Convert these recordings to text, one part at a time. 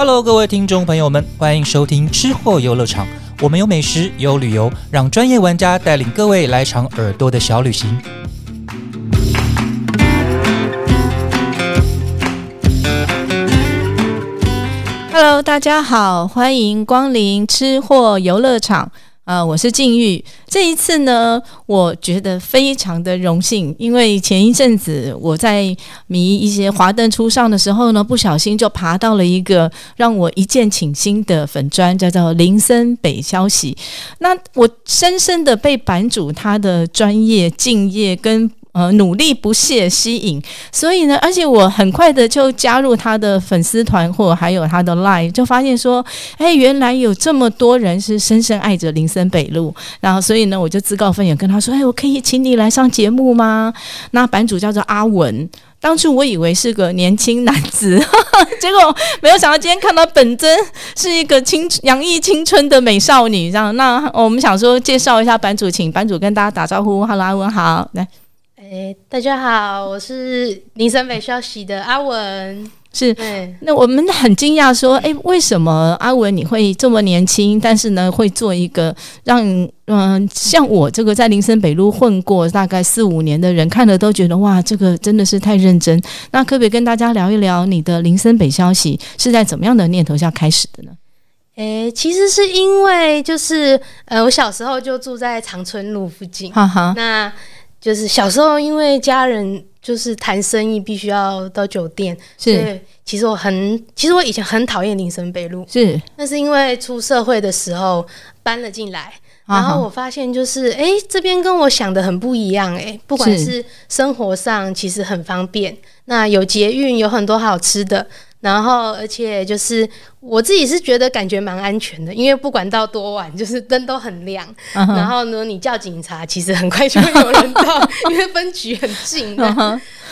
Hello，各位听众朋友们，欢迎收听吃货游乐场。我们有美食，有旅游，让专业玩家带领各位来场耳朵的小旅行。Hello，大家好，欢迎光临吃货游乐场。啊，我是静玉。这一次呢，我觉得非常的荣幸，因为前一阵子我在迷一些华灯初上的时候呢，不小心就爬到了一个让我一见倾心的粉砖，叫做林森北消息。那我深深的被版主他的专业、敬业跟。呃，努力不懈吸引，所以呢，而且我很快的就加入他的粉丝团，或还有他的 line，就发现说，哎，原来有这么多人是深深爱着林森北路，然后所以呢，我就自告奋勇跟他说，哎，我可以请你来上节目吗？那版主叫做阿文，当初我以为是个年轻男子，结果没有想到今天看到本尊是一个青洋溢青春的美少女，这样，那我们想说介绍一下版主，请版主跟大家打招呼，Hello，阿文好，来。哎，大家好，我是林森北消息的阿文。是，那我们很惊讶，说，哎，为什么阿文你会这么年轻？但是呢，会做一个让嗯，像我这个在林森北路混过大概四五年的人，看了都觉得哇，这个真的是太认真。那可不可以跟大家聊一聊你的林森北消息是在怎么样的念头下开始的呢？哎，其实是因为就是呃，我小时候就住在长春路附近，哈哈，那。就是小时候，因为家人就是谈生意，必须要到酒店，所以。其实我很，其实我以前很讨厌林森北路，是。那是因为出社会的时候搬了进来，然后我发现就是，哎，这边跟我想的很不一样，哎，不管是生活上其实很方便，那有捷运，有很多好吃的。然后，而且就是我自己是觉得感觉蛮安全的，因为不管到多晚，就是灯都很亮。然后呢，你叫警察，其实很快就会有人到，因为分局很近。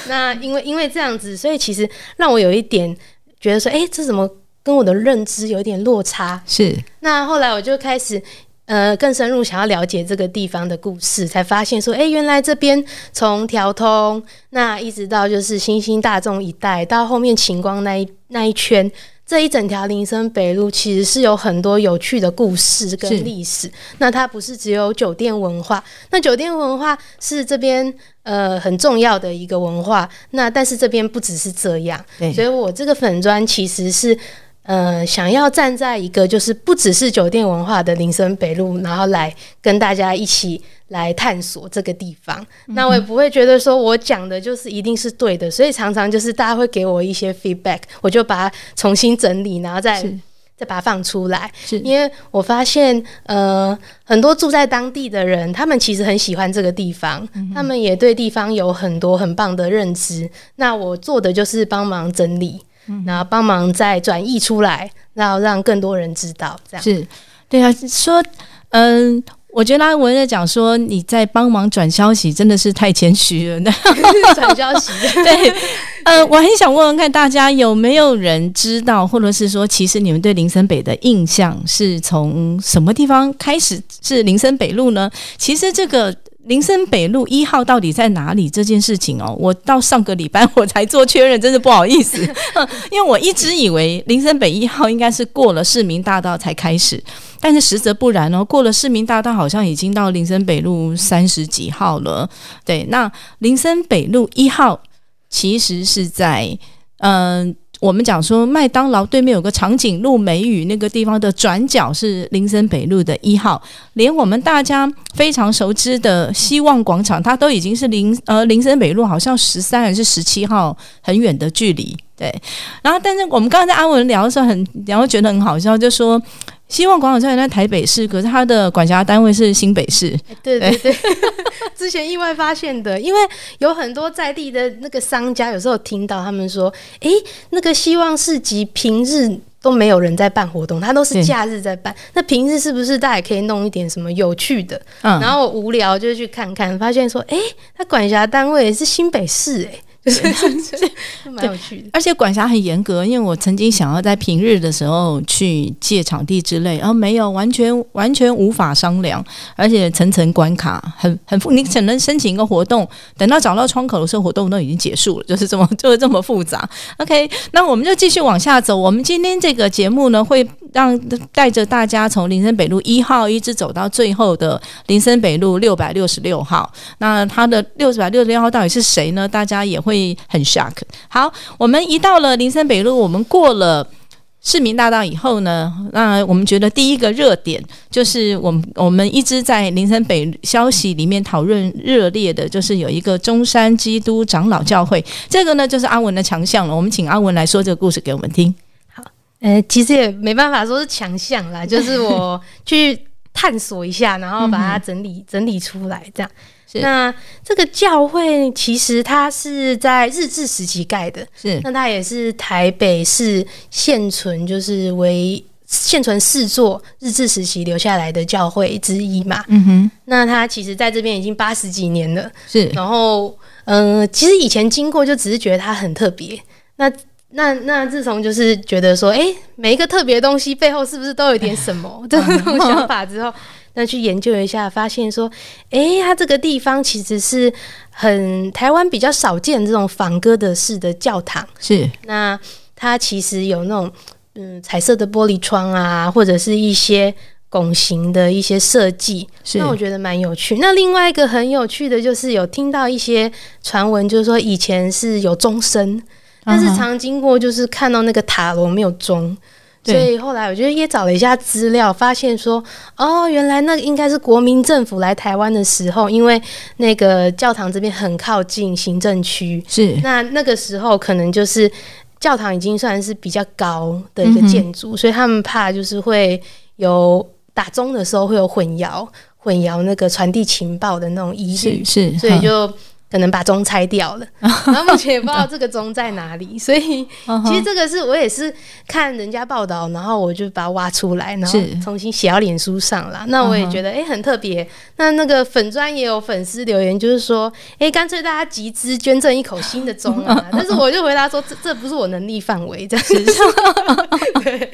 那因为因为这样子，所以其实让我有一点觉得说，哎，这怎么跟我的认知有一点落差？是。那后来我就开始。呃，更深入想要了解这个地方的故事，才发现说，哎，原来这边从调通那一直到就是新兴大众一带，到后面晴光那一那一圈，这一整条林森北路其实是有很多有趣的故事跟历史。那它不是只有酒店文化，那酒店文化是这边呃很重要的一个文化。那但是这边不只是这样，所以我这个粉砖其实是。呃，想要站在一个就是不只是酒店文化的林森北路，然后来跟大家一起来探索这个地方。那我也不会觉得说我讲的就是一定是对的，所以常常就是大家会给我一些 feedback，我就把它重新整理，然后再再把它放出来。是因为我发现，呃，很多住在当地的人，他们其实很喜欢这个地方，他们也对地方有很多很棒的认知。那我做的就是帮忙整理。然后帮忙再转译出来，然后让更多人知道，这样是对啊。说，嗯，我觉得阿文在讲说你在帮忙转消息，真的是太谦虚了。转消息，对，呃，我很想问问看大家有没有人知道，或者是说，其实你们对林森北的印象是从什么地方开始是林森北路呢？其实这个。林森北路一号到底在哪里？这件事情哦，我到上个礼拜 我才做确认，真是不好意思，因为我一直以为林森北一号应该是过了市民大道才开始，但是实则不然哦，过了市民大道好像已经到林森北路三十几号了。对，那林森北路一号其实是在嗯。我们讲说，麦当劳对面有个长颈鹿美语那个地方的转角是林森北路的一号，连我们大家非常熟知的希望广场，它都已经是林呃林森北路好像十三还是十七号很远的距离。对，然后但是我们刚才在阿文聊的时候，很然后觉得很好笑，就说。希望广场虽然在台北市，可是它的管辖单位是新北市。对对对，之前意外发现的，因为有很多在地的那个商家，有时候听到他们说：“诶，那个希望市集平日都没有人在办活动，它都是假日在办。那平日是不是大家可以弄一点什么有趣的？”嗯，然后我无聊就去看看，发现说：“诶，它管辖单位是新北市。”诶。就是蛮有趣的。而且管辖很严格，因为我曾经想要在平日的时候去借场地之类，然后没有，完全完全无法商量，而且层层关卡，很很复，你只能申请一个活动，等到找到窗口的时候，活动都已经结束了，就是这么就是这么复杂。OK，那我们就继续往下走。我们今天这个节目呢，会让带着大家从林森北路一号一直走到最后的林森北路六百六十六号。那它的六百六十六号到底是谁呢？大家也会会很 shock。好，我们一到了林森北路，我们过了市民大道以后呢，那我们觉得第一个热点就是我们我们一直在林森北消息里面讨论热烈的，就是有一个中山基督长老教会，这个呢就是阿文的强项了。我们请阿文来说这个故事给我们听。好呃，其实也没办法说是强项啦，就是我去探索一下，然后把它整理整理出来这样。那这个教会其实它是在日治时期盖的，是那它也是台北市现存就是为现存四座日治时期留下来的教会之一嘛。嗯哼，那它其实在这边已经八十几年了，是然后嗯、呃其实以前经过就只是觉得它很特别。那那那自从就是觉得说，哎、每一个特别东西背后是不是都有点什么 这种想法之后，那去研究一下，发现说，哎、它这个地方其实是很台湾比较少见这种仿哥德式的教堂。是那它其实有那种嗯彩色的玻璃窗啊，或者是一些拱形的一些设计，是那我觉得蛮有趣。那另外一个很有趣的就是有听到一些传闻，就是说以前是有钟声，但是常经过就是看到那个塔楼没有钟。所以后来我就也找了一下资料，发现说，哦，原来那个应该是国民政府来台湾的时候，因为那个教堂这边很靠近行政区，是。那那个时候可能就是教堂已经算是比较高的一个建筑，所以他们怕就是会有打钟的时候会有混淆，混淆那个传递情报的那种疑虑是，是，所以就可能把钟拆掉了。然后目前也不知道这个钟在哪里，所以嗯其实这个是我也是看人家报道，然后我就把它挖出来，然后重新写到脸书上啦。那我也觉得诶很特别。那那个粉砖也有粉丝留言，就是说哎干脆大家集资捐赠一口新的钟啊。但是我就回答说这这不是我能力范围，这样子。对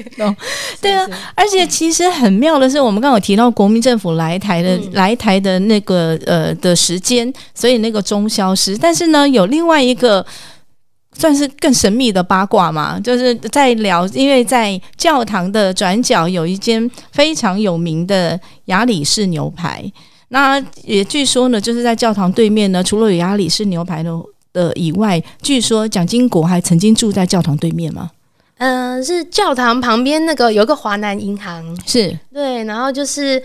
对啊而且其实很妙的是，我们刚刚有提到国民政府来台的、嗯来台的那个呃的时间，所以那个钟消失。但是呢，有另外一个算是更神秘的八卦嘛，就是在聊，因为在教堂的转角有一间非常有名的雅里士牛排。那也据说呢，就是在教堂对面呢，除了有雅里士牛排的的以外，据说蒋经国还曾经住在教堂对面吗？嗯、是教堂旁边那个有个华南银行，是对，然后就是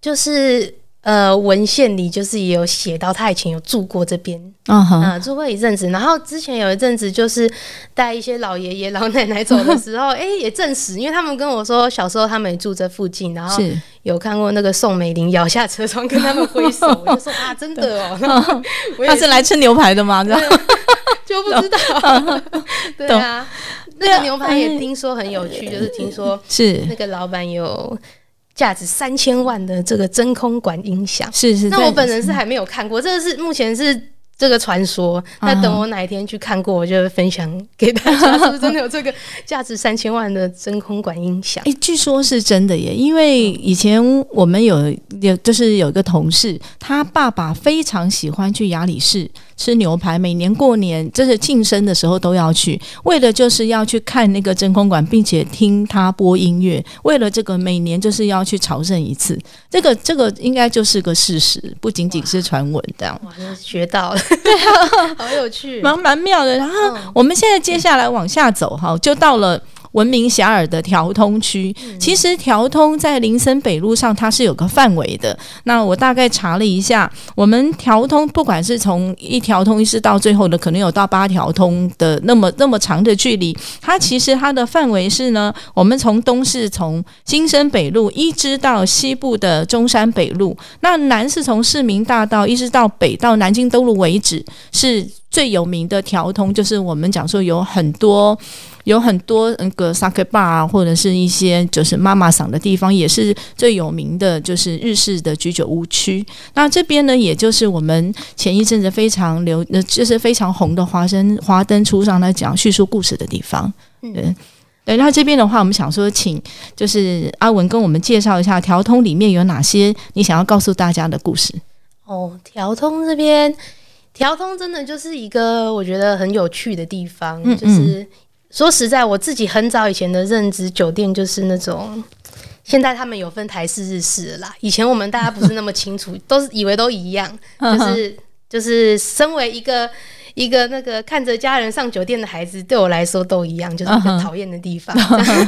就是呃文献里就是也有写到他以前有住过这边，啊、住过一阵子。然后之前有一阵子就是带一些老爷爷老奶奶走的时候，哎、也证实，因为他们跟我说小时候他们也住这附近，然后是。有看过那个宋美龄摇下车窗跟他们挥手，我就说啊，真的哦，我他是来吃牛排的吗？这样。就不知道，对啊。那个牛排也听说很有趣，就是听说是。那个老板有价值三千万的这个真空管音响。是是。那我本人是还没有看过，这个是目前是这个传说。那等我哪一天去看过，我就会分享给大家，是不是真的有这个价值三千万的真空管音响？诶，据说是真的耶，因为以前我们有有就是有一个同事，他爸爸非常喜欢去雅里士吃牛排，每年过年就是庆生的时候都要去，为了就是要去看那个真空管，并且听他播音乐，为了这个每年就是要去朝圣一次，这个这个应该就是个事实，不仅仅是传闻这样。学到了，对啊，好有趣。蛮蛮妙的。然后嗯我们现在接下来往下走哈，就到了。闻名遐迩的调通区，其实调通在林森北路上它是有个范围的。那我大概查了一下，我们调通不管是从一条通一直到最后的，可能有到八条通的那么那么长的距离。它其实它的范围是呢，我们从东是从新生北路一直到西部的中山北路，那南是从市民大道一直到北到南京东路为止，是最有名的调通，就是我们讲说有很多有很多那个 sake bar 啊，或者是一些就是妈妈桑的地方，也是最有名的，就是日式的居酒屋区。那这边呢，也就是我们前一阵子非常流，呃，就是非常红的华生华灯初上来讲叙述故事的地方。对，对。那这边的话，我们想说，请就是阿文跟我们介绍一下条通里面有哪些你想要告诉大家的故事。哦，条通这边，条通真的就是一个我觉得很有趣的地方。嗯嗯就是说实在，我自己很早以前的认知，酒店就是那种。现在他们有分台式、日式了啦。以前我们大家不是那么清楚，都是以为都一样，就是就是身为一个一个那个看着家人上酒店的孩子，对我来说都一样，就是一个讨厌的地方。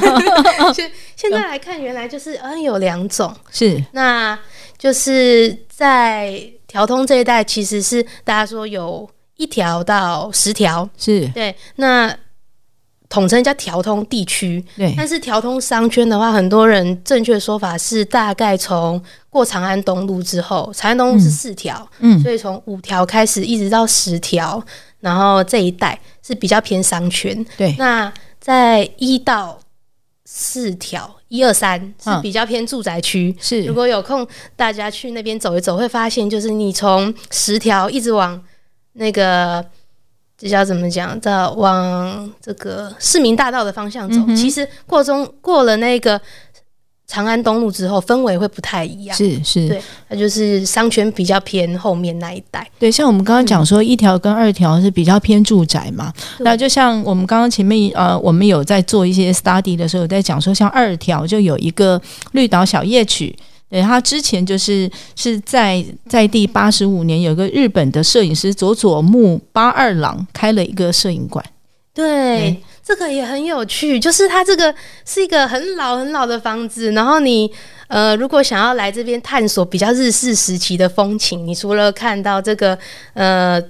现现在来看，原来就是嗯有两种，是那就是在条通这一带，其实是大家说有一条到十条，是，对，那统称叫条通地区。对，但是条通商圈的话，很多人正确说法是大概从过长安东路之后，长安东路是四条，嗯所以从五条开始一直到十条，然后这一带是比较偏商圈。对，那在一到四条，一二三是嗯比较偏住宅区。如是，果有空，大家去那边走一走，会发现就是你从十条一直往那个这叫怎么讲？到往这个市民大道的方向走，嗯其实过中过了那个长安东路之后，氛围会不太一样。是是，对，那就是商圈比较偏后面那一带。对，像我们刚刚讲说，一条跟二条是比较偏住宅嘛。对那就像我们刚刚前面呃，我们有在做一些 study 的时候，有在讲说，像二条就有一个绿岛小夜曲。对，他之前就是是在在第八十五年，有个日本的摄影师佐佐木八二郎开了一个摄影馆。对，嗯这个也很有趣，就是它这个是一个很老很老的房子，然后你呃，如果想要来这边探索比较日式时期的风情，你除了看到这个呃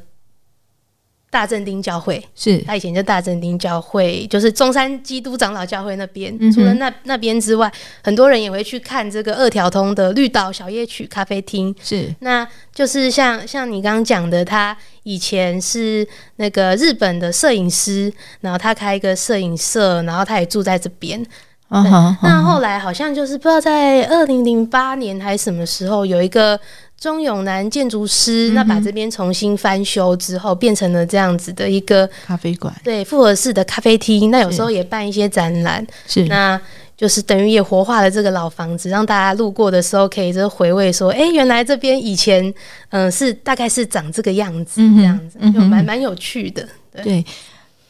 大正町教会，是他以前叫大正町教会，就是中山基督长老教会那边。嗯除了那那边之外，很多人也会去看这个二条通的绿岛小夜曲咖啡厅。是那就是像像你刚刚讲的，他以前是那个日本的摄影师，然后他开一个摄影社，然后他也住在这边。啊哈，那后来好像就是不知道在二零零八年还是什么时候，有一个钟永南建筑师，那把这边重新翻修之后，变成了这样子的一个咖啡馆。对复合式的咖啡厅。那有时候也办一些展览，是。那就是等于也活化了这个老房子，让大家路过的时候可以就回味说，哎、原来这边以前嗯、呃是大概是长这个样子，这样子嗯就蛮蛮有趣的。对，对，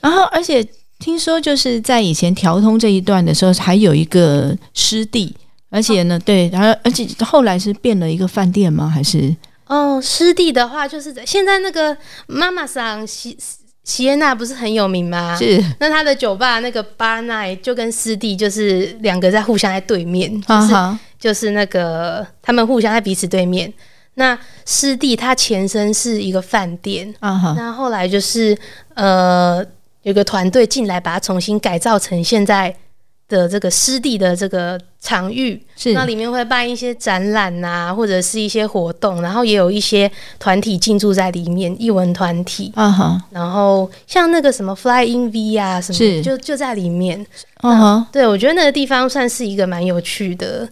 然后而且听说就是在以前调通这一段的时候，还有一个湿地，而且呢，对，然后而且后来是变了一个饭店吗？还是哦，湿地的话，就是在现在那个妈妈桑西西耶娜不是很有名吗？是那他的酒吧那个 Bar Night 就跟湿地就是两个在互相在对面，就是就是那个他们互相在彼此对面。那湿地它前身是一个饭店，啊哈那后来就是呃，有个团队进来把它重新改造成现在的这个湿地的这个场域，是那里面会办一些展览啊、或者是一些活动，然后也有一些团体进驻在里面，艺文团体。啊哈然后像那个什么 Fly In V 啊什么，就就在里面。啊哈。对，我觉得那个地方算是一个蛮有趣的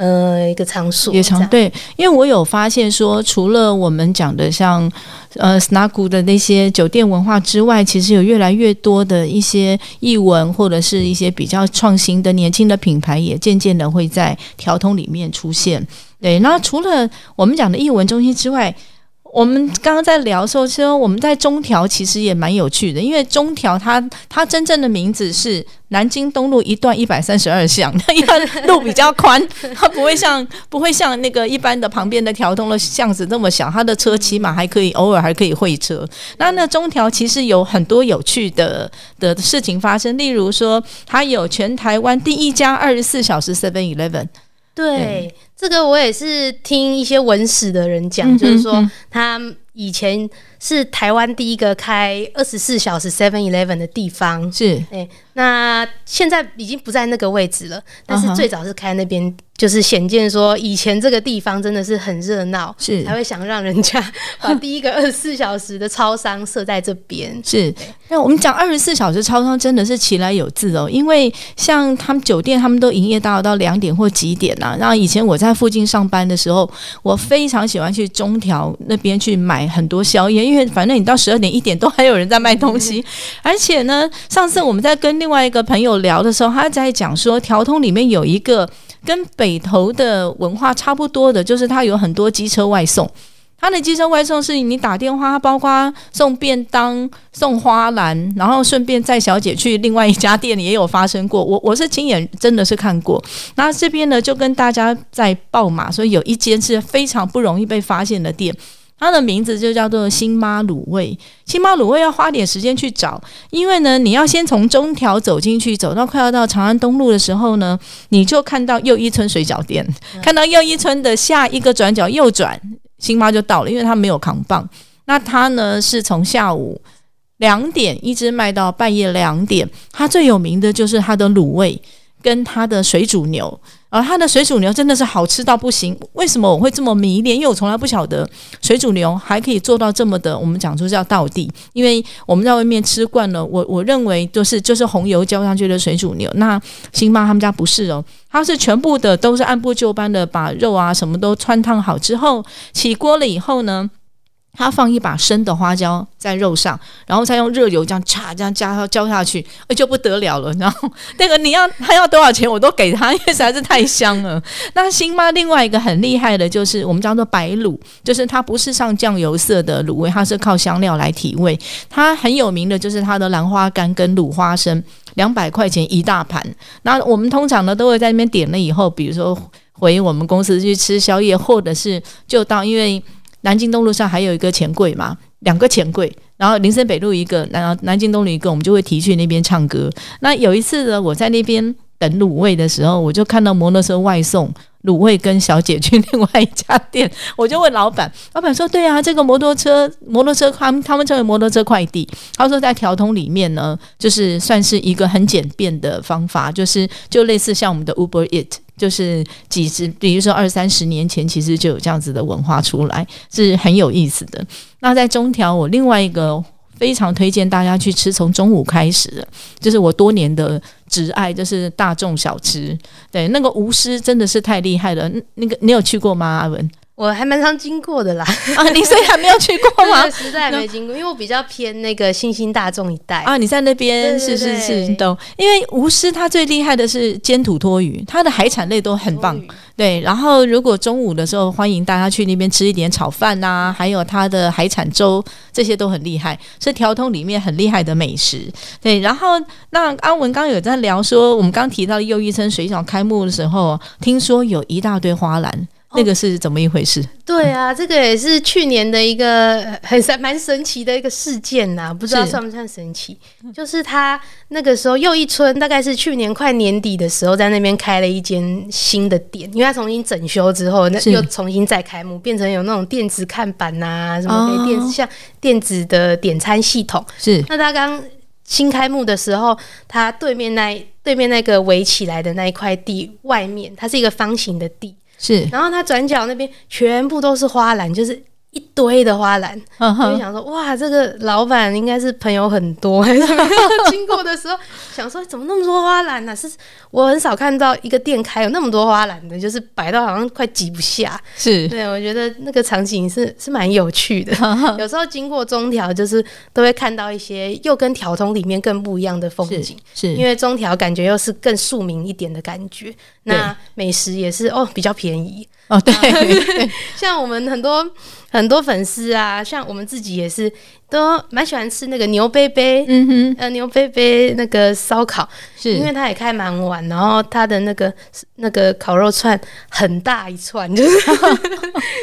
呃一个场所。也常对，因为我有发现说，除了我们讲的像呃 Snagu 的那些酒店文化之外，其实有越来越多的一些译文或者是一些比较创新的年轻的品牌，也渐渐的会在调通里面出现。对，那除了我们讲的译文中心之外，我们刚刚在聊的时候，说我们在中条其实也蛮有趣的，因为中条它它真正的名字是南京东路一段一百三十二巷，因为路比较宽，它不会像不会像那个一般的旁边的条通的巷子那么小，它的车起码还可以偶尔还可以会车。那那中条其实有很多有趣的的事情发生，例如说它有全台湾第一家二十四小时 Seven Eleven，对，这个我也是听一些文史的人讲，嗯就是说嗯他以前是台湾第一个开二十四小时 Seven Eleven 的地方。是。哎，那现在已经不在那个位置了，但是最早是开那边，就是显见说以前这个地方真的是很热闹，是。才会想让人家把第一个二十四小时的超商设在这边。是，那我们讲二十四小时超商真的是其来有自哦，因为像他们酒店，他们都营业到到两点或几点呐、然后以前我在附近上班的时候，我非常喜欢去中条那边去买很多宵夜，因为反正你到十二点一点都还有人在卖东西。而且呢，上次我们在跟另外一个朋友聊的时候，他在讲说，条通里面有一个跟北投的文化差不多的，就是它有很多机车外送。它的机车外送是你打电话，它包括送便当、送花篮，然后顺便载小姐去另外一家店也有发生过。我我是亲眼真的是看过。那这边呢就跟大家在报码，所以有一间是非常不容易被发现的店。它的名字就叫做新妈卤味，新妈卤味要花点时间去找，因为呢，你要先从中条走进去，走到快要到长安东路的时候呢，你就看到又一村水饺店，看到又一村的下一个转角右转，新妈就到了，因为它没有扛棒。那它呢是从下午两点一直卖到半夜两点。它最有名的就是它的卤味跟它的水煮牛，而它的水煮牛真的是好吃到不行。为什么我会这么迷恋？因为我从来不晓得水煮牛还可以做到这么的，我们讲说叫道地。因为我们在外面吃惯了，我我认为就是就是红油浇上去的水煮牛。那星妈他们家不是哦，它是全部的都是按部就班的把肉啊什么都穿烫好之后，起锅了以后呢。他放一把生的花椒在肉上，然后再用热油这样嚓这样加浇下去，哎就不得了了。然后那个你要他要多少钱我都给他，因为实在是太香了。那新妈另外一个很厉害的就是我们叫做白卤，就是它不是上酱油色的卤味，它是靠香料来提味。它很有名的就是它的兰花干跟卤花生，两百块钱一大盘。那我们通常呢都会在那边点了以后，比如说回我们公司去吃宵夜，或者是就到因为。南京东路上还有一个钱柜嘛，两个钱柜，然后林森北路一个，然后南京东路一个，我们就会提去那边唱歌。那有一次呢，我在那边等卤味的时候，我就看到摩托车外送卤味跟小姐去另外一家店，我就问老板，老板说：“对啊，这个摩托车摩托车他们他们称为摩托车快递。”他说在条通里面呢，就是算是一个很简便的方法，就是就类似像我们的 Uber It。就是几十，比如说二三十年前，其实就有这样子的文化出来，是很有意思的。那在中条，我另外一个非常推荐大家去吃，从中午开始的，就是我多年的挚爱，就是大众小吃。对，那个吴师真的是太厉害了。那个你有去过吗，阿文？我还蛮常经过的啦，啊，你所以还没有去过吗？实在没经过，因为我比较偏那个新兴大众一带。啊，你在那边是是是，懂。因为吴师他最厉害的是煎土托鱼，他的海产类都很棒。对，然后如果中午的时候，欢迎大家去那边吃一点炒饭呐、还有它的海产粥，这些都很厉害，是条通里面很厉害的美食。对，然后那阿文刚刚有在聊说，我们刚提到又一村水饺开幕的时候，听说有一大堆花篮。那个是怎么一回事？对啊，这个也是去年的一个很神蛮神奇的一个事件呐、不知道算不算神奇？就是他那个时候又一村大概是去年快年底的时候，在那边开了一间新的店，因为他重新整修之后，那又重新再开幕，变成有那种电子看板呐、什么可以电、哦像电子的点餐系统。是那他刚新开幕的时候，他对面那对面那个围起来的那一块地外面，它是一个方形的地，是，然后他转角那边全部都是花篮，就是一堆的花篮。嗯哼，我就想说，哇，这个老板应该是朋友很多？经过的时候想说，怎么那么多花篮呢、是我很少看到一个店开有那么多花篮的，就是摆到好像快挤不下。是，对，我觉得那个场景是是蛮有趣的。有时候经过中条，就是都会看到一些又跟条通里面更不一样的风景。是因为中条感觉又是更庶民一点的感觉，那美食也是哦比较便宜。哦，对对，像我们很多很多粉丝啊，像我们自己也是都蛮喜欢吃那个牛贝贝，嗯哼，呃牛贝贝那个烧烤，是因为它也开蛮晚，然后它的那个那个烤肉串很大一串，就是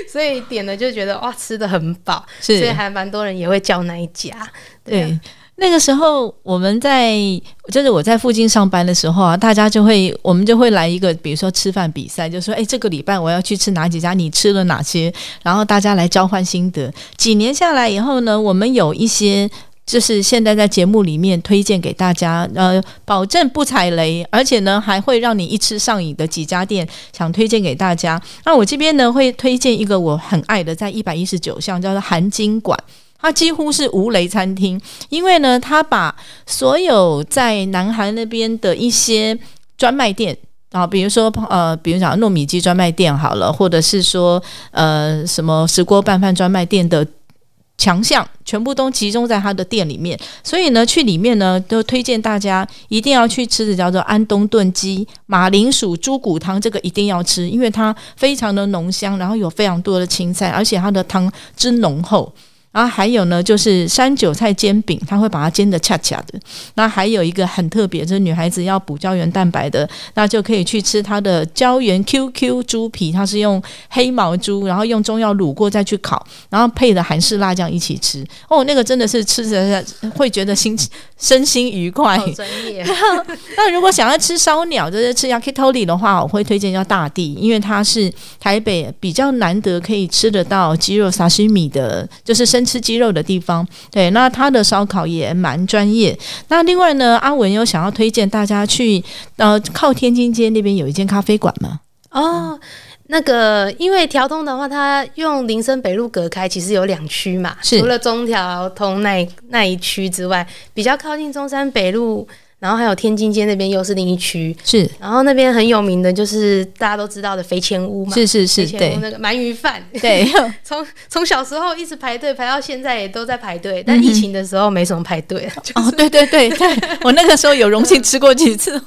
所以点了就觉得哇吃的很饱，所以，还蛮多人也会叫那一家。对。那个时候我们在就是我在附近上班的时候啊，大家就会我们就会来一个，比如说吃饭比赛，就说哎，这个礼拜我要去吃哪几家，你吃了哪些，然后大家来交换心得。几年下来以后呢，我们有一些。就是现在在节目里面推荐给大家，呃，保证不踩雷，而且呢还会让你一吃上瘾的几家店，想推荐给大家。那我这边呢会推荐一个我很爱的，在一百一十九巷叫做韩金馆，它几乎是无雷餐厅，因为呢它把所有在南韩那边的一些专卖店啊，比如说呃，比如讲糯米鸡专卖店好了，或者是说呃什么石锅拌饭专卖店的。强项全部都集中在他的店里面，所以呢，去里面呢都推荐大家一定要去吃的叫做安东炖鸡马铃薯猪骨汤，这个一定要吃，因为它非常的浓香，然后有非常多的青菜，而且它的汤汁浓厚。然后还有呢，就是山韭菜煎饼，它会把它煎的恰恰的。那还有一个很特别，就是女孩子要补胶原蛋白的，那就可以去吃它的胶原 QQ 猪皮，它是用黑毛猪，然后用中药卤过再去烤，然后配的韩式辣酱一起吃。哦，那个真的是吃着会觉得心身心愉快。专业。那如果想要吃烧鸟，就是吃 yakitori 的话，我会推荐叫大地，因为它是台北比较难得可以吃得到鸡肉沙西米的，就是生。吃鸡肉的地方，对，那他的烧烤也蛮专业。那另外呢，阿文有想要推荐大家去，呃，靠天津街那边有一间咖啡馆吗？哦，那个，因为调通的话，它用林森北路隔开，其实有两区嘛，除了中条通那那一区之外，比较靠近中山北路。然后还有天津街那边又是另一区，是。然后那边很有名的就是大家都知道的肥前屋嘛，是是是，对，那个鳗鱼饭，对，从从小时候一直排队排到现在也都在排队，但疫情的时候没什么排队。哦，对对对对，我那个时候有荣幸吃过几次。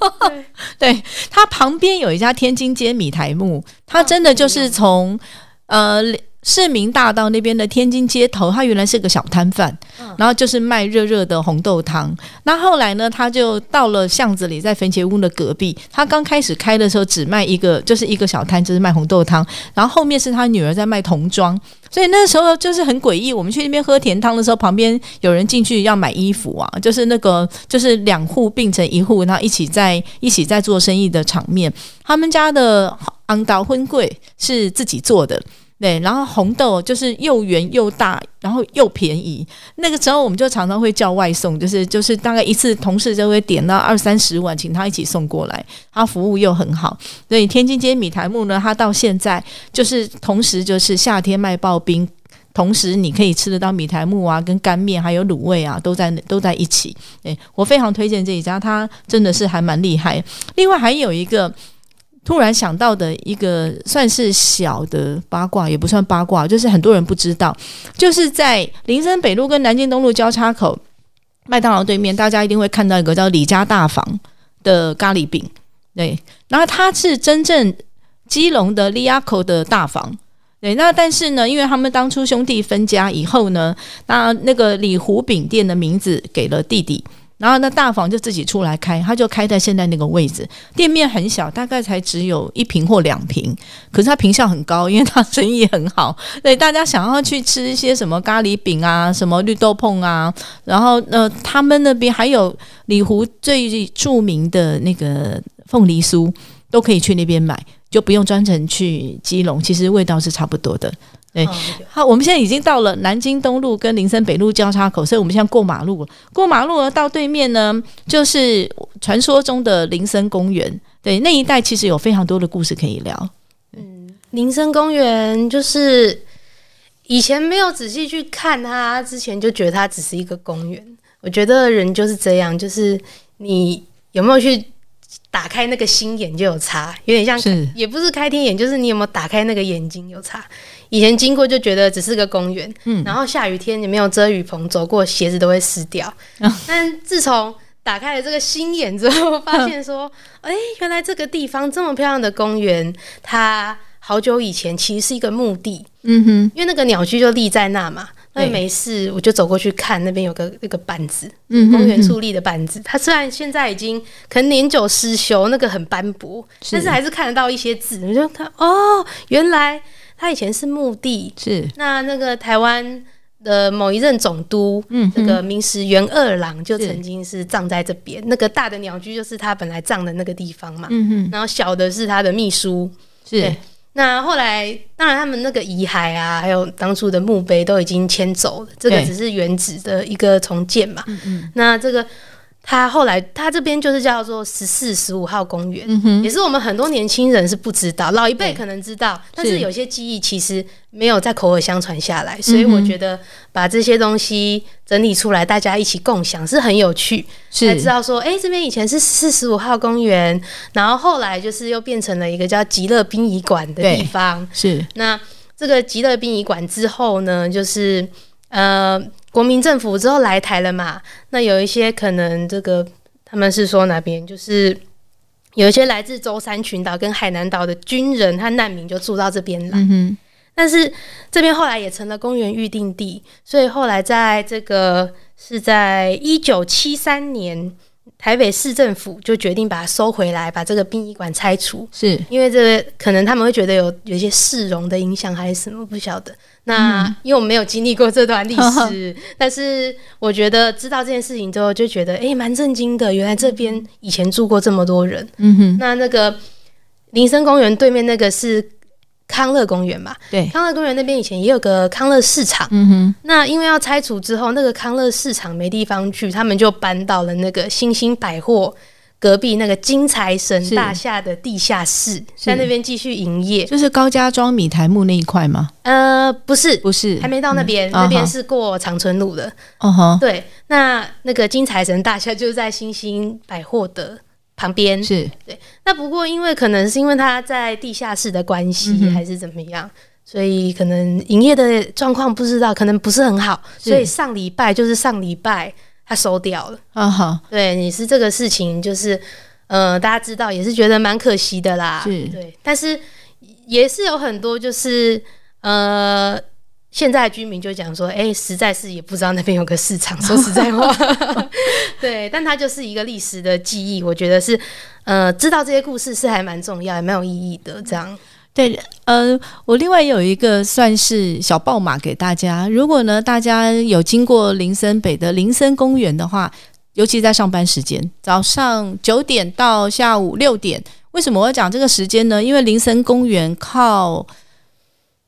对，它旁边有一家天津街米台木，它真的就是从呃。市民大道那边的天津街头，它原来是个小摊贩，然后就是卖热热的红豆汤。那后来呢，他就到了巷子里，在坟前屋的隔壁。他刚开始开的时候只卖一个，就是一个小摊，就是卖红豆汤。然后后面是他女儿在卖童装，所以那时候就是很诡异。我们去那边喝甜汤的时候，旁边有人进去要买衣服啊，就是那个就是两户并成一户，然后一起在一起在做生意的场面。他们家的昂岛婚柜是自己做的。对，然后红豆就是又圆又大，然后又便宜。那个时候我们就常常会叫外送，就是就是大概一次同事就会点到二三十碗，请他一起送过来。他服务又很好，所以天津街米台木呢，它到现在就是同时就是夏天卖刨冰，同时你可以吃得到米台木啊，跟干面还有卤味啊，都在都在一起。诶，我非常推荐这一家，它真的是还蛮厉害。另外还有一个。突然想到的一个算是小的八卦，也不算八卦，就是很多人不知道，就是在林森北路跟南京东路交叉口麦当劳对面，大家一定会看到一个叫李家大房的咖喱饼。对，然后它是真正基隆的利亚口的大房。对，那但是呢，因为他们当初兄弟分家以后呢，那那个李湖饼店的名字给了弟弟。然后那大房就自己出来开，他就开在现在那个位置，店面很小，大概才只有一平或两平，可是他平效很高，因为他生意很好。对，大家想要去吃一些什么咖喱饼啊，什么绿豆碰啊，然后呃，他们那边还有里湖最著名的那个凤梨酥，都可以去那边买，就不用专程去基隆，其实味道是差不多的。对，好，我们现在已经到了南京东路跟林森北路交叉口，所以我们现在过马路了。过马路到对面呢，就是传说中的林森公园。对，那一带其实有非常多的故事可以聊。嗯，林森公园就是以前没有仔细去看它，之前就觉得它只是一个公园。我觉得人就是这样，就是你有没有去打开那个心眼就有差，有点像，是也不是开天眼，就是你有没有打开那个眼睛有差。以前经过就觉得只是个公园，嗯，然后下雨天你没有遮雨棚，走过鞋子都会湿掉。但自从打开了这个心眼之后，发现说，哎，原来这个地方这么漂亮的公园，它好久以前其实是一个墓地，嗯哼，因为那个鸟居就立在那嘛，那没事我就走过去看，那边有个那个板子，嗯，公园矗立的板子，它虽然现在已经可能年久失修，那个很斑驳，但是还是看得到一些字，你就看哦，原来。它以前是墓地，是。那那个台湾的某一任总督，嗯这个明石元二郎就曾经是葬在这边。那个大的鸟居就是他本来葬的那个地方嘛，嗯哼，然后小的是他的秘书。是。那后来，当然他们那个遗骸啊，还有当初的墓碑都已经迁走了，这个只是原址的一个重建嘛。嗯嗯。那这个他后来他这边就是叫做十四十五号公园，嗯，也是我们很多年轻人是不知道，老一辈可能知道，但是是。有些记忆其实没有在口耳相传下来，所以我觉得把这些东西整理出来，大家一起共享是很有趣，才知道说，哎、这边以前是四十五号公园，然后后来就是又变成了一个叫极乐殡仪馆的地方。是。那这个极乐殡仪馆之后呢，就是呃，国民政府之后来台了嘛，那有一些可能这个他们是说哪边就是。有一些来自舟山群岛跟海南岛的军人和难民就住到这边来，嗯哼，但是这边后来也成了公园预定地，所以后来在这个是在一九七三年，台北市政府就决定把它收回来，把这个殡仪馆拆除。是因为这个可能他们会觉得有有一些市容的影响还是什么，不晓得。那、因为我们没有经历过这段历史，但是我觉得知道这件事情之后，就觉得诶蛮震惊的。原来这边以前住过这么多人。嗯哼，那那个林森公园对面那个是康乐公园嘛？对，康乐公园那边以前也有个康乐市场。嗯哼，那因为要拆除之后，那个康乐市场没地方去，他们就搬到了那个星星百货隔壁那个金财神大厦的地下室，在那边继续营业。就是高家庄米台木那一块吗？呃，不是，不是，还没到那边，嗯那边是过长春路的。哦哈，对，那那个金财神大厦就是在星星百货的旁边。是对那不过因为可能是因为他在地下室的关系，嗯还是怎么样，所以可能营业的状况不知道，可能不是很好，所以上礼拜就是上礼拜他收掉了。啊哈，对，你是这个事情，就是呃，大家知道也是觉得蛮可惜的啦。是对，但是也是有很多就是呃。现在居民就讲说，哎、实在是也不知道那边有个市场。说实在话，对，但它就是一个历史的记忆，我觉得是，呃，知道这些故事是还蛮重要，也蛮有意义的。这样，对，呃，我另外有一个算是小报码给大家。如果呢，大家有经过林森北的林森公园的话，尤其在上班时间，早上九点到下午六点，为什么我要讲这个时间呢？因为林森公园靠。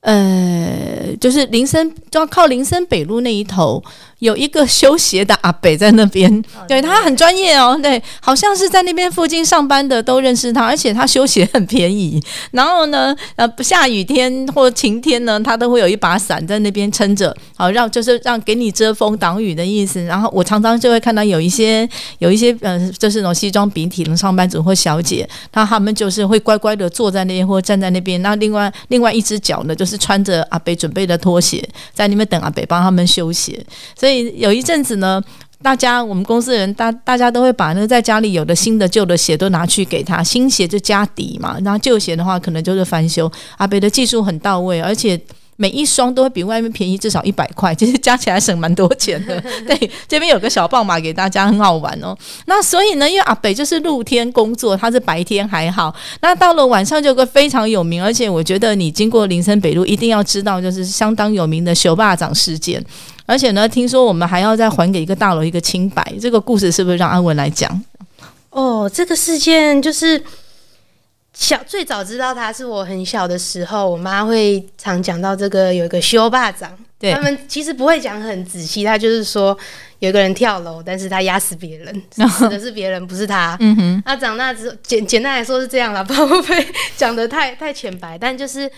呃，就是林森，就要靠林森北路那一头有一个修鞋的阿北在那边，对他很专业哦，对，好像是在那边附近上班的都认识他，而且他修鞋很便宜。然后呢，呃，下雨天或晴天呢，他都会有一把伞在那边撑着，好让就是让给你遮风挡雨的意思。然后我常常就会看到有一些有一些呃，就是那种西装笔挺的上班族或小姐，那他们就是会乖乖的坐在那边或站在那边，那另外另外一只脚呢，就是穿着阿北准备的拖鞋，在那边等阿北帮他们修鞋。所以有一阵子呢。大家，我们公司的人，大大家都会把那个在家里有的新的、旧的鞋都拿去给他，新鞋就加底嘛，然后旧鞋的话可能就是翻修。阿北的技术很到位，而且每一双都会比外面便宜至少一百块，其实加起来省蛮多钱的。对，这边有个小棒码给大家，很好玩哦。那所以呢，因为阿北就是露天工作，他是白天还好，那到了晚上就有个非常有名，而且我觉得你经过林森北路一定要知道，就是相当有名的熊霸掌事件。而且呢，听说我们还要再还给一个大楼一个清白，这个故事是不是让安文来讲？哦，这个事件就是小最早知道他是我很小的时候，我妈会常讲到这个有一个修霸掌，对他们其实不会讲很仔细，他就是说有一个人跳楼，但是他压死别人，死的是别人，不是他。嗯哼，他长大之后，简简单来说是这样了，不会讲的太太浅白，但就是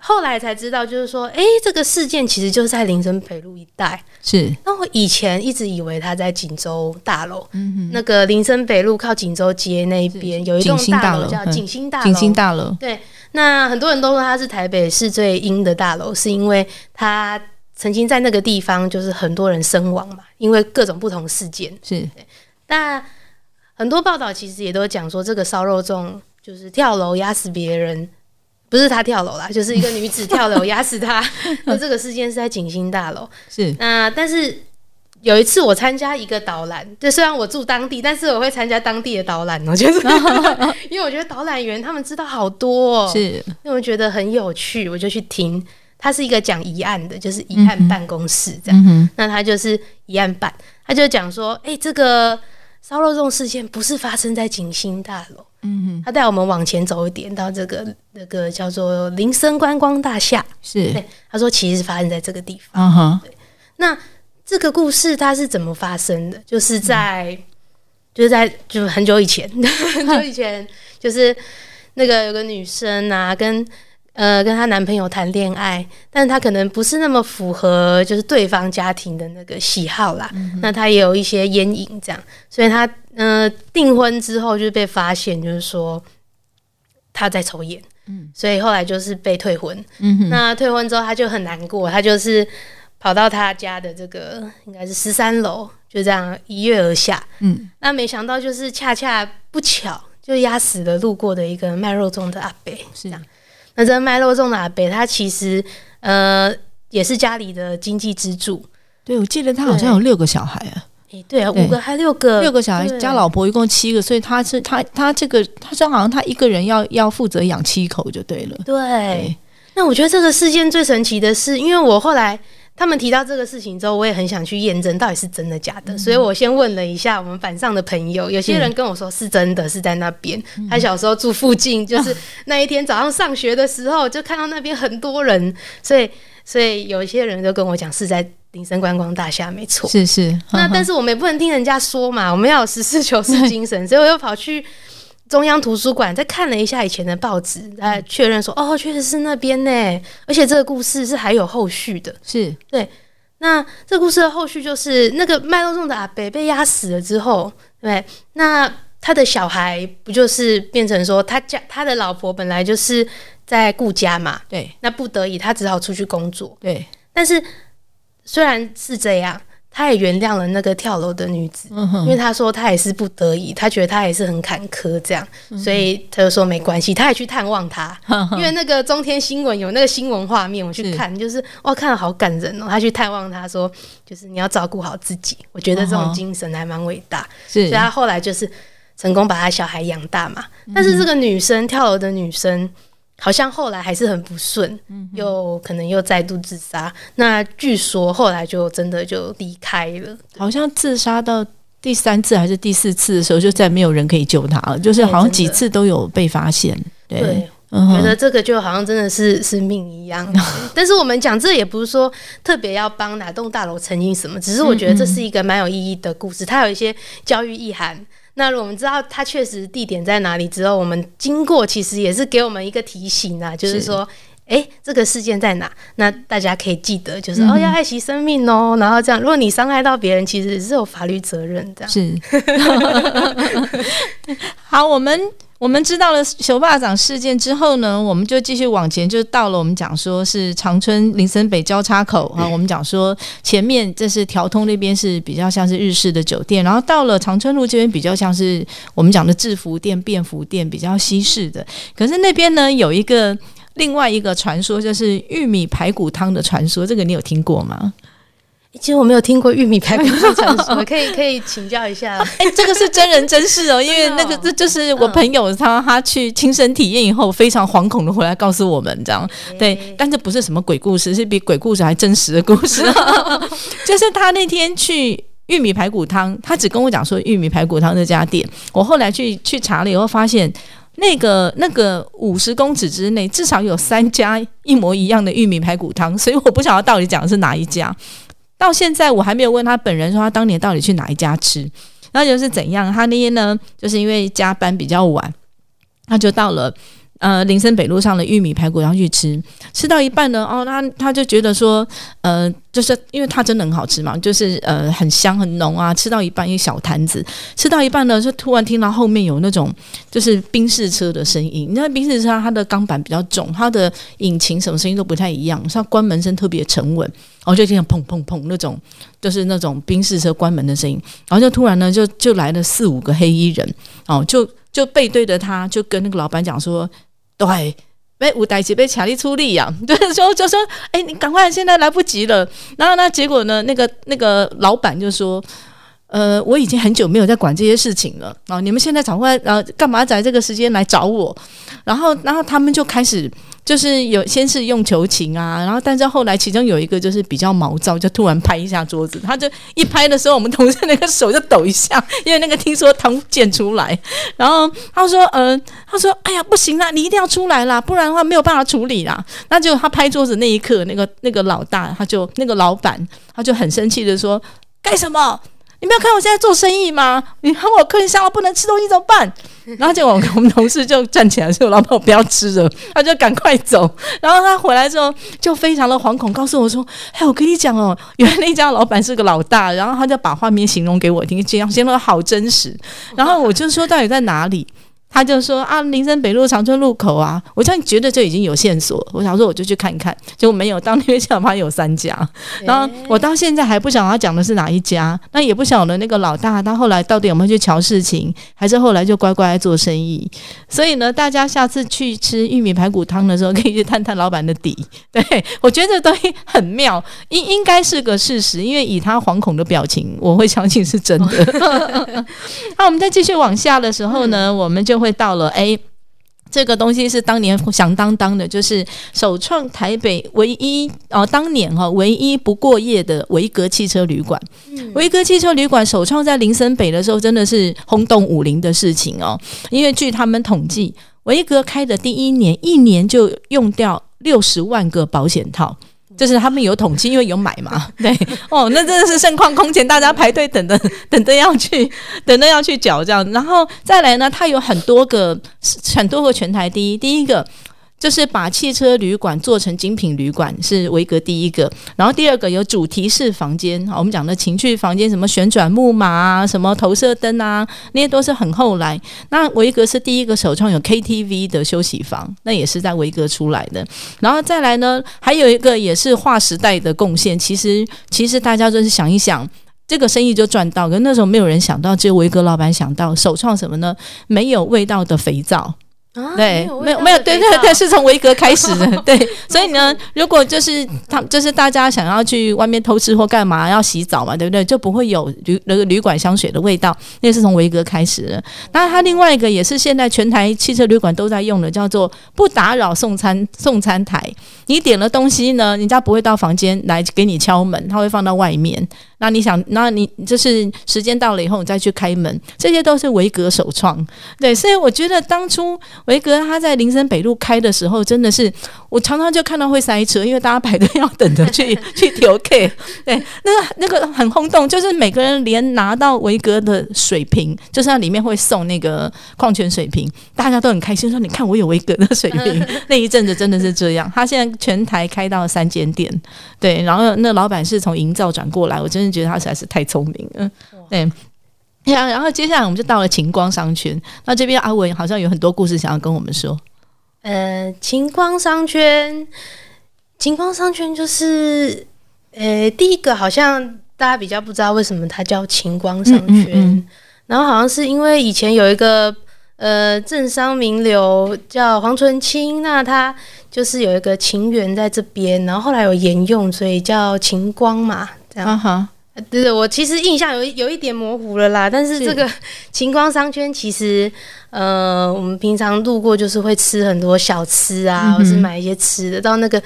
后来才知道，就是说，诶，这个事件其实就是在林森北路一带。是，那我以前一直以为他在锦州大楼，嗯哼，那个林森北路靠锦州街那一边有一栋大楼叫楼嗯。景星大楼。景星大楼，对，那很多人都说它是台北市最阴的大楼，是因为它曾经在那个地方就是很多人身亡嘛，因为各种不同事件。是。那很多报道其实也都讲说，这个烧肉粽就是跳楼压死别人，不是他跳楼啦，就是一个女子跳楼压死他。那这个事件是在景星大楼。是，那但是有一次我参加一个导览，就虽然我住当地，但是我会参加当地的导览哦，就是 因为我觉得导览员他们知道好多、哦，是，因为我觉得很有趣，我就去听。他是一个讲疑案的，就是疑案办公室这样。嗯哼，那他就是疑案办，他就讲说，哎、这个烧肉粽事件不是发生在景星大楼，嗯哼，他带我们往前走一点，到这个那个叫做林森观光大厦。是，对，他说其实是发生在这个地方。嗯哼，那这个故事它是怎么发生的？就是在，就是在就很久以前，很久以前，就是那个有个女生啊，跟呃跟她男朋友谈恋爱，但她可能不是那么符合就是对方家庭的那个喜好啦。那她也有一些烟瘾，这样，所以她呃订婚之后就被发现，就是说她在抽烟。嗯所以后来就是被退婚。嗯，那退婚之后，她就很难过，她就是跑到她家的这个应该是十三楼，就这样一跃而下。嗯，那没想到就是恰恰不巧，就压死了路过的一个卖肉粽的阿伯。是这样那这个卖肉粽的阿北，他其实呃也是家里的经济支柱。对，我记得他好像有六个小孩啊，诶，对啊，五个还六个，六个小孩加老婆一共七个，所以他是他他这个他说好像他一个人要要负责养七口就对了。对。对，那我觉得这个事件最神奇的是，因为我后来他们提到这个事情之后，我也很想去验证到底是真的假的，所以我先问了一下我们板上的朋友，有些人跟我说是真的，是在那边。他小时候住附近，就是那一天早上上学的时候，就看到那边很多人，所以所以有一些人就跟我讲是在林森观光大厦，没错。是是，那但是是我们也不能听人家说嘛，我们要有实事求是精神，所以我又跑去中央图书馆再看了一下以前的报纸，来确认说，哦，确实是那边呢，而且这个故事是还有后续的。是。对那这个故事的后续就是那个卖肉粽的阿北被压死了之后，对，那他的小孩不就是变成说他家他的老婆本来就是在顾家嘛，对。那不得已他只好出去工作，对，但是虽然是这样，他也原谅了那个跳楼的女子，嗯因为他说他也是不得已，他觉得他也是很坎坷这样，所以他就说没关系，他也去探望他。因为那个中天新闻有那个新闻画面，我去是看，就是哇，看了好感人哦。他去探望他说，就是你要照顾好自己，我觉得这种精神还蛮伟大。是所以他后来就是成功把他小孩养大嘛。但是这个女生跳楼的女生，好像后来还是很不顺，又可能又再度自杀。那据说后来就真的就离开了。好像自杀到第三次还是第四次的时候，就再没有人可以救他了，就是好像几次都有被发现。对，对，嗯哼觉得这个就好像真的是是命一样。但是我们讲这也不是说特别要帮哪栋大楼澄清什么，只是我觉得这是一个蛮有意义的故事，它有一些教育意涵。那我们知道它确实地点在哪里之后，我们经过其实也是给我们一个提醒啊，就是说。诶，这个事件在哪？那大家可以记得，就是、哦，要爱惜生命哦。然后这样，如果你伤害到别人，其实是有法律责任这样。是。好，我们我们知道了熊霸掌事件之后呢，我们就继续往前，就到了我们讲说是长春林森北交叉口啊，我们讲说前面这是调通那边是比较像是日式的酒店，然后到了长春路这边比较像是我们讲的制服店、便服店，比较西式的。可是那边呢有一个。另外一个传说就是玉米排骨汤的传说，这个你有听过吗？其实我没有听过玉米排骨汤传说，可以可以请教一下。哎、这个是真人真事哦，因为那个这就是我朋友他他去亲身体验以后，非常惶恐的回来告诉我们这样。对，但这不是什么鬼故事，是比鬼故事还真实的故事。就是他那天去玉米排骨汤，他只跟我讲说玉米排骨汤这家店，我后来去去查了以后发现。那个那个五十公尺之内至少有三家一模一样的玉米排骨汤，所以我不晓得到底讲的是哪一家。到现在我还没有问他本人说他当年到底去哪一家吃。然后就是怎样，他那天呢，就是因为加班比较晚，他就到了呃林森北路上的玉米排骨汤去吃，吃到一半呢，哦，他他就觉得说，呃，就是因为它真的很好吃嘛，就是呃很香很浓啊，吃到一半一小摊子，吃到一半呢，就突然听到后面有那种就是宾士车的声音，你知道宾士车它的钢板比较重，它的引擎什么声音都不太一样，像关门声特别沉稳，然后就听到砰砰砰那种，就是那种宾士车关门的声音，然后就突然呢就就来了四五个黑衣人，哦，就就背对着他，就跟那个老板讲说，对。被五代姐被强力出力呀、就是说就说，哎、你赶快，现在来不及了。然后呢，结果呢，那个那个老板就说，呃，我已经很久没有在管这些事情了啊！你们现在赶快呃，干嘛在这个时间来找我？然后，然后他们就开始就是有先是用求情啊，然后但是后来其中有一个就是比较毛躁，就突然拍一下桌子，他就一拍的时候，我们同事那个手就抖一下，因为那个听说汤溅出来，然后他说呃，他说哎呀不行啦，你一定要出来啦，不然的话没有办法处理啦。那就他拍桌子那一刻，那个那个老大他就那个老板他就很生气的说干什么？你没有看我现在做生意吗？你喊我客人下午不能吃东西怎么办？然后结果我们同事就站起来说：“老板，我不要吃了。”他就赶快走。然后他回来之后就非常的惶恐，告诉我说：“哎，我跟你讲哦，原来那家老板是个老大。”然后他就把画面形容给我听，这样形容好真实。然后我就说：“到底在哪里？”他就说啊，林森北路长春路口啊，我这样觉得就已经有线索。我想说我就去看看，结果没有。当天下发有三家，然后我到现在还不晓得他讲的是哪一家，那也不晓得那个老大他后来到底有没有去瞧事情，还是后来就乖乖做生意。所以呢，大家下次去吃玉米排骨汤的时候，可以去探探老板的底。对我觉得东西很妙，应应该是个事实，因为以他惶恐的表情，我会相信是真的。那我们再继续往下的时候呢，我们就。会到了哎，这个东西是当年响当当的，就是首创台北唯一哦，当年哈唯一不过夜的维格汽车旅馆。维格汽车旅馆首创在林森北的时候，真的是轰动武林的事情哦。因为据他们统计，维格开的第一年，一年就用掉六十万个保险套。就是他们有统计，因为有买嘛，对。哦，那真的是盛况空前，大家排队等着，等着要去，等着要去缴这样，然后再来呢，它有很多个，很多个全台第一，第一个。就是把汽车旅馆做成精品旅馆是维格第一个，然后第二个有主题式房间，我们讲的情趣房间，什么旋转木马啊，什么投射灯啊，那些都是很后来。那维格是第一个首创有 KTV 的休息房，那也是在维格出来的。然后再来呢，还有一个也是划时代的贡献。其实，其实大家就是想一想，这个生意就赚到，可那时候没有人想到，只有维格老板想到首创什么呢？没有味道的肥皂。对，没有没有，对对对，是从维格开始的，对，所以呢，如果就是他就是大家想要去外面偷吃或干嘛要洗澡嘛，对不对？就不会有旅那个旅馆香水的味道，那是从维格开始的。那它另外一个也是现在全台汽车旅馆都在用的，叫做不打扰送餐送餐台。你点了东西呢，人家不会到房间来给你敲门，他会放到外面。那你想，那你就是时间到了以后，你再去开门，这些都是维格首创。对，所以我觉得当初维格他在林森北路开的时候，真的是我常常就看到会塞车，因为大家排队要等着去 去调 K。对，那个那个很轰动，就是每个人连拿到维格的水瓶，就是它里面会送那个矿泉水瓶，大家都很开心，说你看我有维格的水瓶。那一阵子真的是这样，他现在全台开到三间店，对，然后那老板是从营造转过来，我真的。觉得他实在是太聪明了，对。然然后接下来我们就到了晴光商圈，那这边阿文好像有很多故事想要跟我们说。呃，晴光商圈，晴光商圈就是，呃，第一个好像大家比较不知道为什么它叫晴光商圈，然后好像是因为以前有一个呃政商名流叫黄纯清，那他就是有一个情缘在这边，然后后来有沿用，所以叫晴光嘛，这样哈。对对，我其实印象有有一点模糊了啦。但是这个晴光商圈，其实呃，我们平常路过就是会吃很多小吃啊，或是买一些吃的。到那个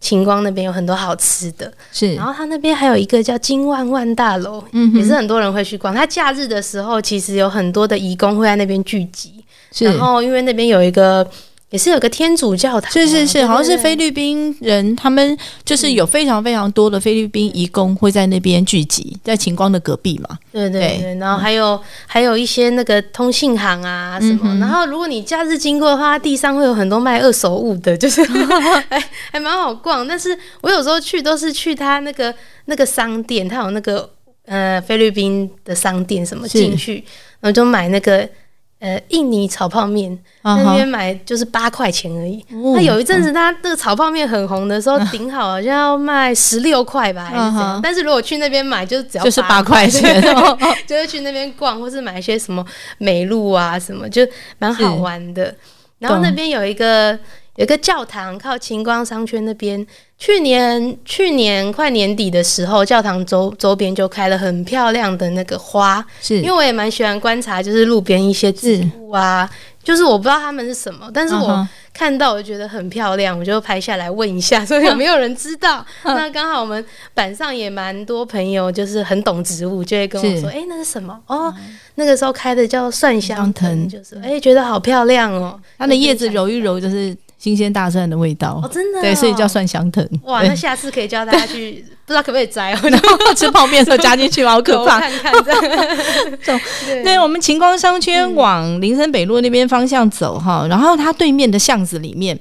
晴光那边有很多好吃的，是。然后他那边还有一个叫金万万大楼，嗯，也是很多人会去逛。他假日的时候，其实有很多的义工会在那边聚集。然后因为那边有一个。也是有个天主教堂，是是是，好像是菲律宾人，他们就是有非常非常多的菲律宾移工会在那边聚集，在晴光的隔壁嘛。对对对，然后还有还有一些那个通信行啊什么，然后如果你假日经过的话，地上会有很多卖二手物的，就是 还还蛮好逛。但是我有时候去都是去他那个那个商店，他有那个呃菲律宾的商店什么进去，然后就买那个。呃，印尼炒泡面那边买就是八块钱而已。那有一阵子，他这个炒泡面很红的时候，顶好好像要卖十六块吧，还是怎样？但是如果去那边买，就只要就是八块钱，就会去那边逛，或是买一些什么美露啊什么，就蛮好玩的。然后那边有一个。有个教堂靠晴光商圈那边，去年去年快年底的时候，教堂周周边就开了很漂亮的那个花，是。因为我也蛮喜欢观察，就是路边一些植物啊，就是我不知道它们是什么，但是我看到我觉得很漂亮，我就拍下来问一下，说有没有人知道？嗯。那刚好我们板上也蛮多朋友，就是很懂植物，就会跟我说：“哎、那是什么？哦，那个时候开的叫蒜香香藤藤，就是哎、觉得好漂亮哦。”它的叶子揉一揉，就是新鲜大蒜的味道哦，。真的、对，所以叫。蒜香藤。哇，那下次可以教大家去，不知道可不可以摘哦，吃泡面的时候加进去吗？好可怕。看看这样。对对，我们晴光商圈往林森北路那边方向走哈，然后它对面的巷子里面，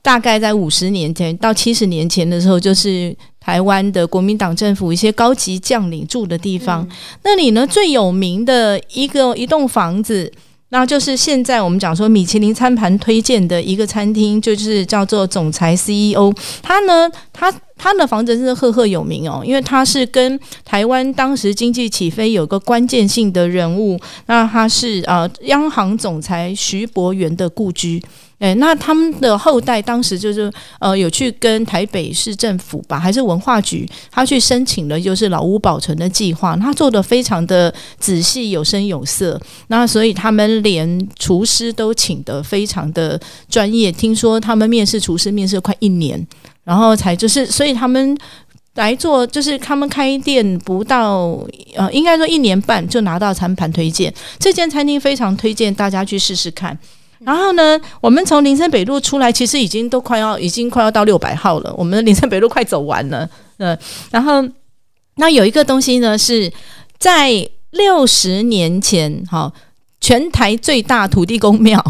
大概在五十年前到七十年前的时候，就是台湾的国民党政府一些高级将领住的地方。那里呢，最有名的一个一栋房子。那就是现在我们讲说米其林餐盘推荐的一个餐厅，就是叫做总裁 CEO。他呢，他他的房子真是赫赫有名哦，因为他是跟台湾当时经济起飞有个关键性的人物，那他是呃央行总裁徐博元的故居。哎，那他们的后代当时就是呃有去跟台北市政府吧，还是文化局，他去申请了就是老屋保存的计划，他做的非常的仔细、有声有色。那所以他们连厨师都请得非常的专业，听说他们面试厨师面试快一年，然后才就是，所以他们来做，就是他们开店不到呃，应该说一年半就拿到餐盘推荐，这间餐厅非常推荐大家去试试看。然后呢，我们从林森北路出来，其实已经都快要，已经快要到六百号了。我们的林森北路快走完了，嗯，然后那有一个东西呢，是在六十年前，哈、全台最大土地公庙。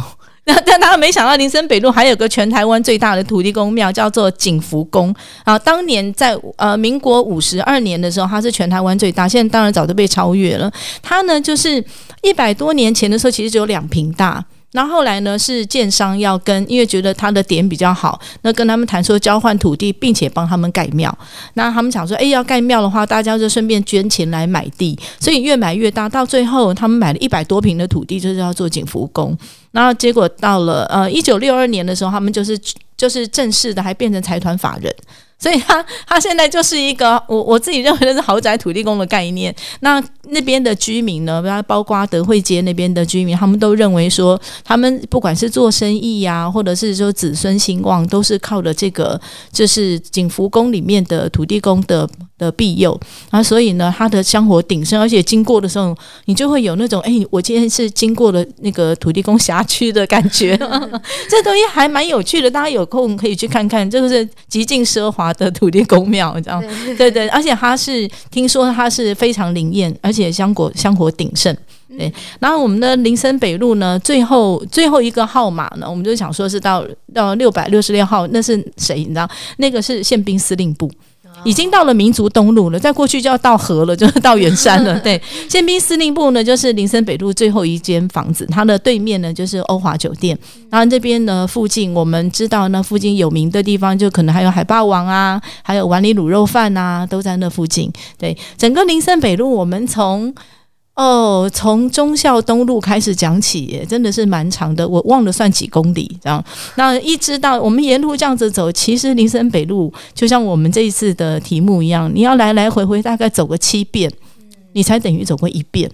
那但他没想到林森北路还有个全台湾最大的土地公庙，叫做景福宫啊。当年在呃民国五十二年的时候，它是全台湾最大，现在当然早就被超越了。它呢就是一百多年前的时候，其实只有两平大。然后来呢，是建商要跟，因为觉得他的点比较好，那跟他们谈说交换土地，并且帮他们盖庙。那他们想说，哎，要盖庙的话，大家就顺便捐钱来买地，所以越买越大。到最后，他们买了一百多平的土地，就是要做景福宫。然后结果到了呃一九六二年的时候，他们就是就是正式的，还变成财团法人。所以他他现在就是一个我我自己认为的是豪宅土地公的概念。那那边的居民呢，包括德惠街那边的居民，他们都认为说，他们不管是做生意呀、或者是说子孙兴旺，都是靠的这个就是景福宫里面的土地公的的庇佑。啊，所以呢，他的香火鼎盛，而且经过的时候，你就会有那种哎，我今天是经过了那个土地公辖区的感觉。这东西还蛮有趣的，大家有空可以去看看，这个是极尽奢华的土地公庙，这样对对，而且它是听说它是非常灵验，而且香火香火鼎盛。对，然后我们的林森北路呢，最后最后一个号码呢，我们就想说是到到六百六十六号，那是谁？你知道，那个是宪兵司令部。已经到了民族东路了，再过去就要到河了，就是到圆山了。对，宪兵司令部呢，就是林森北路最后一间房子，它的对面呢就是欧华酒店。然后这边呢附近，我们知道那附近有名的地方，就可能还有海霸王啊，还有碗里卤肉饭啊，都在那附近。对，整个林森北路，我们从哦，从忠孝东路开始讲起，真的是蛮长的，我忘了算几公里这样。那一直到我们沿路这样子走，其实林森北路就像我们这一次的题目一样，你要来来回回大概走个七遍，你才等于走过一遍。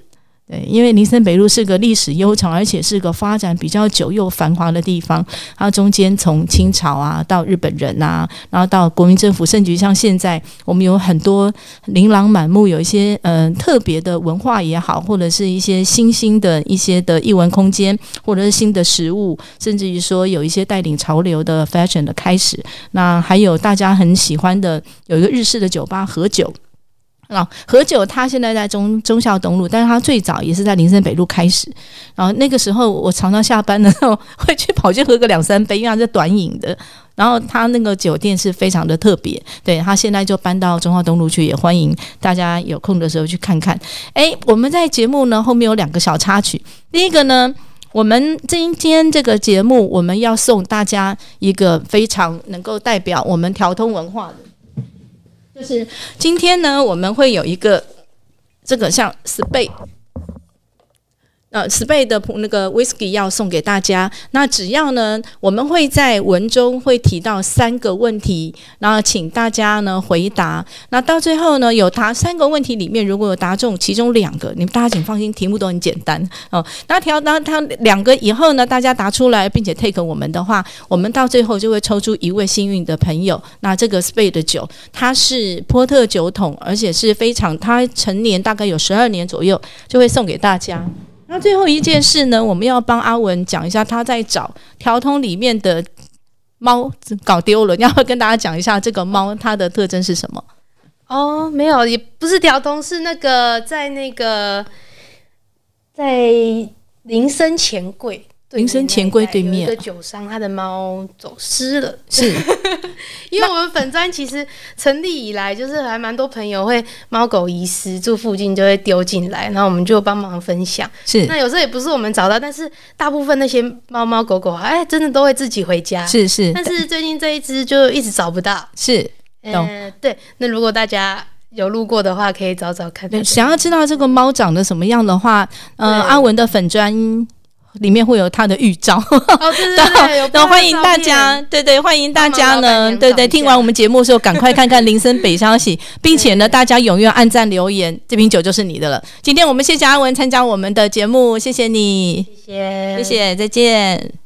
对，因为林森北路是个历史悠长，而且是个发展比较久又繁华的地方。它中间从清朝啊到日本人啊，然后到国民政府，甚至于像现在我们有很多琳琅满目，有一些嗯、呃特别的文化也好，或者是一些新兴的一些的艺文空间，或者是新的食物，甚至于说有一些带领潮流的 fashion 的开始。那还有大家很喜欢的有一个日式的酒吧和酒。啊，何九他现在在中中孝东路，但是他最早也是在林森北路开始。然后那个时候，我常常下班的时候会去跑去喝个两三杯，因为他是短饮的。然后他那个酒店是非常的特别，对他现在就搬到中华东路去，也欢迎大家有空的时候去看看。诶，我们在节目呢后面有两个小插曲，第一个呢。我们今天这个节目，我们要送大家一个非常能够代表我们调通文化的，就是今天呢，我们会有一个这个像 SPAY 呃，Spade 的那个 Whisky 要送给大家。那只要呢，我们会在文中会提到三个问题，然后请大家呢回答。那到最后呢，有答三个问题里面，如果有答中其中两个，你们大家请放心，题目都很简单哦。那调那他两个以后呢，大家答出来并且 take 我们的话，我们到最后就会抽出一位幸运的朋友。那这个 Spade 的酒，它是波特酒桶，而且是非常，它成年大概有十二年左右，就会送给大家。那最后一件事呢，我们要帮阿文讲一下，他在找条通里面的猫搞丢了，要跟大家讲一下这个猫它的特征是什么？哦，没有，也不是条通，是那个在那个在铃声前柜。林森钱柜对面有一个酒商，他的猫走失了。是，因为我们粉砖其实成立以来，就是还蛮多朋友会猫狗遗失，住附近就会丢进来，然后我们就帮忙分享。是，那有时候也不是我们找到，但是大部分那些猫猫狗狗，哎，真的都会自己回家。是是，但是最近这一只就一直找不到。是，嗯，对。那如果大家有路过的话，可以找找看。想要知道这个猫长得什么样的话，呃，阿文的粉砖。里面会有他的预兆，哦，对对对，那 欢迎大家，对对，欢迎大家呢，对对，听完我们节目的时候，赶快看看林森北消息，并且呢，大家踊跃按赞留言，这瓶酒就是你的了。今天我们谢谢阿文参加我们的节目，谢谢你，谢谢，谢谢，再见。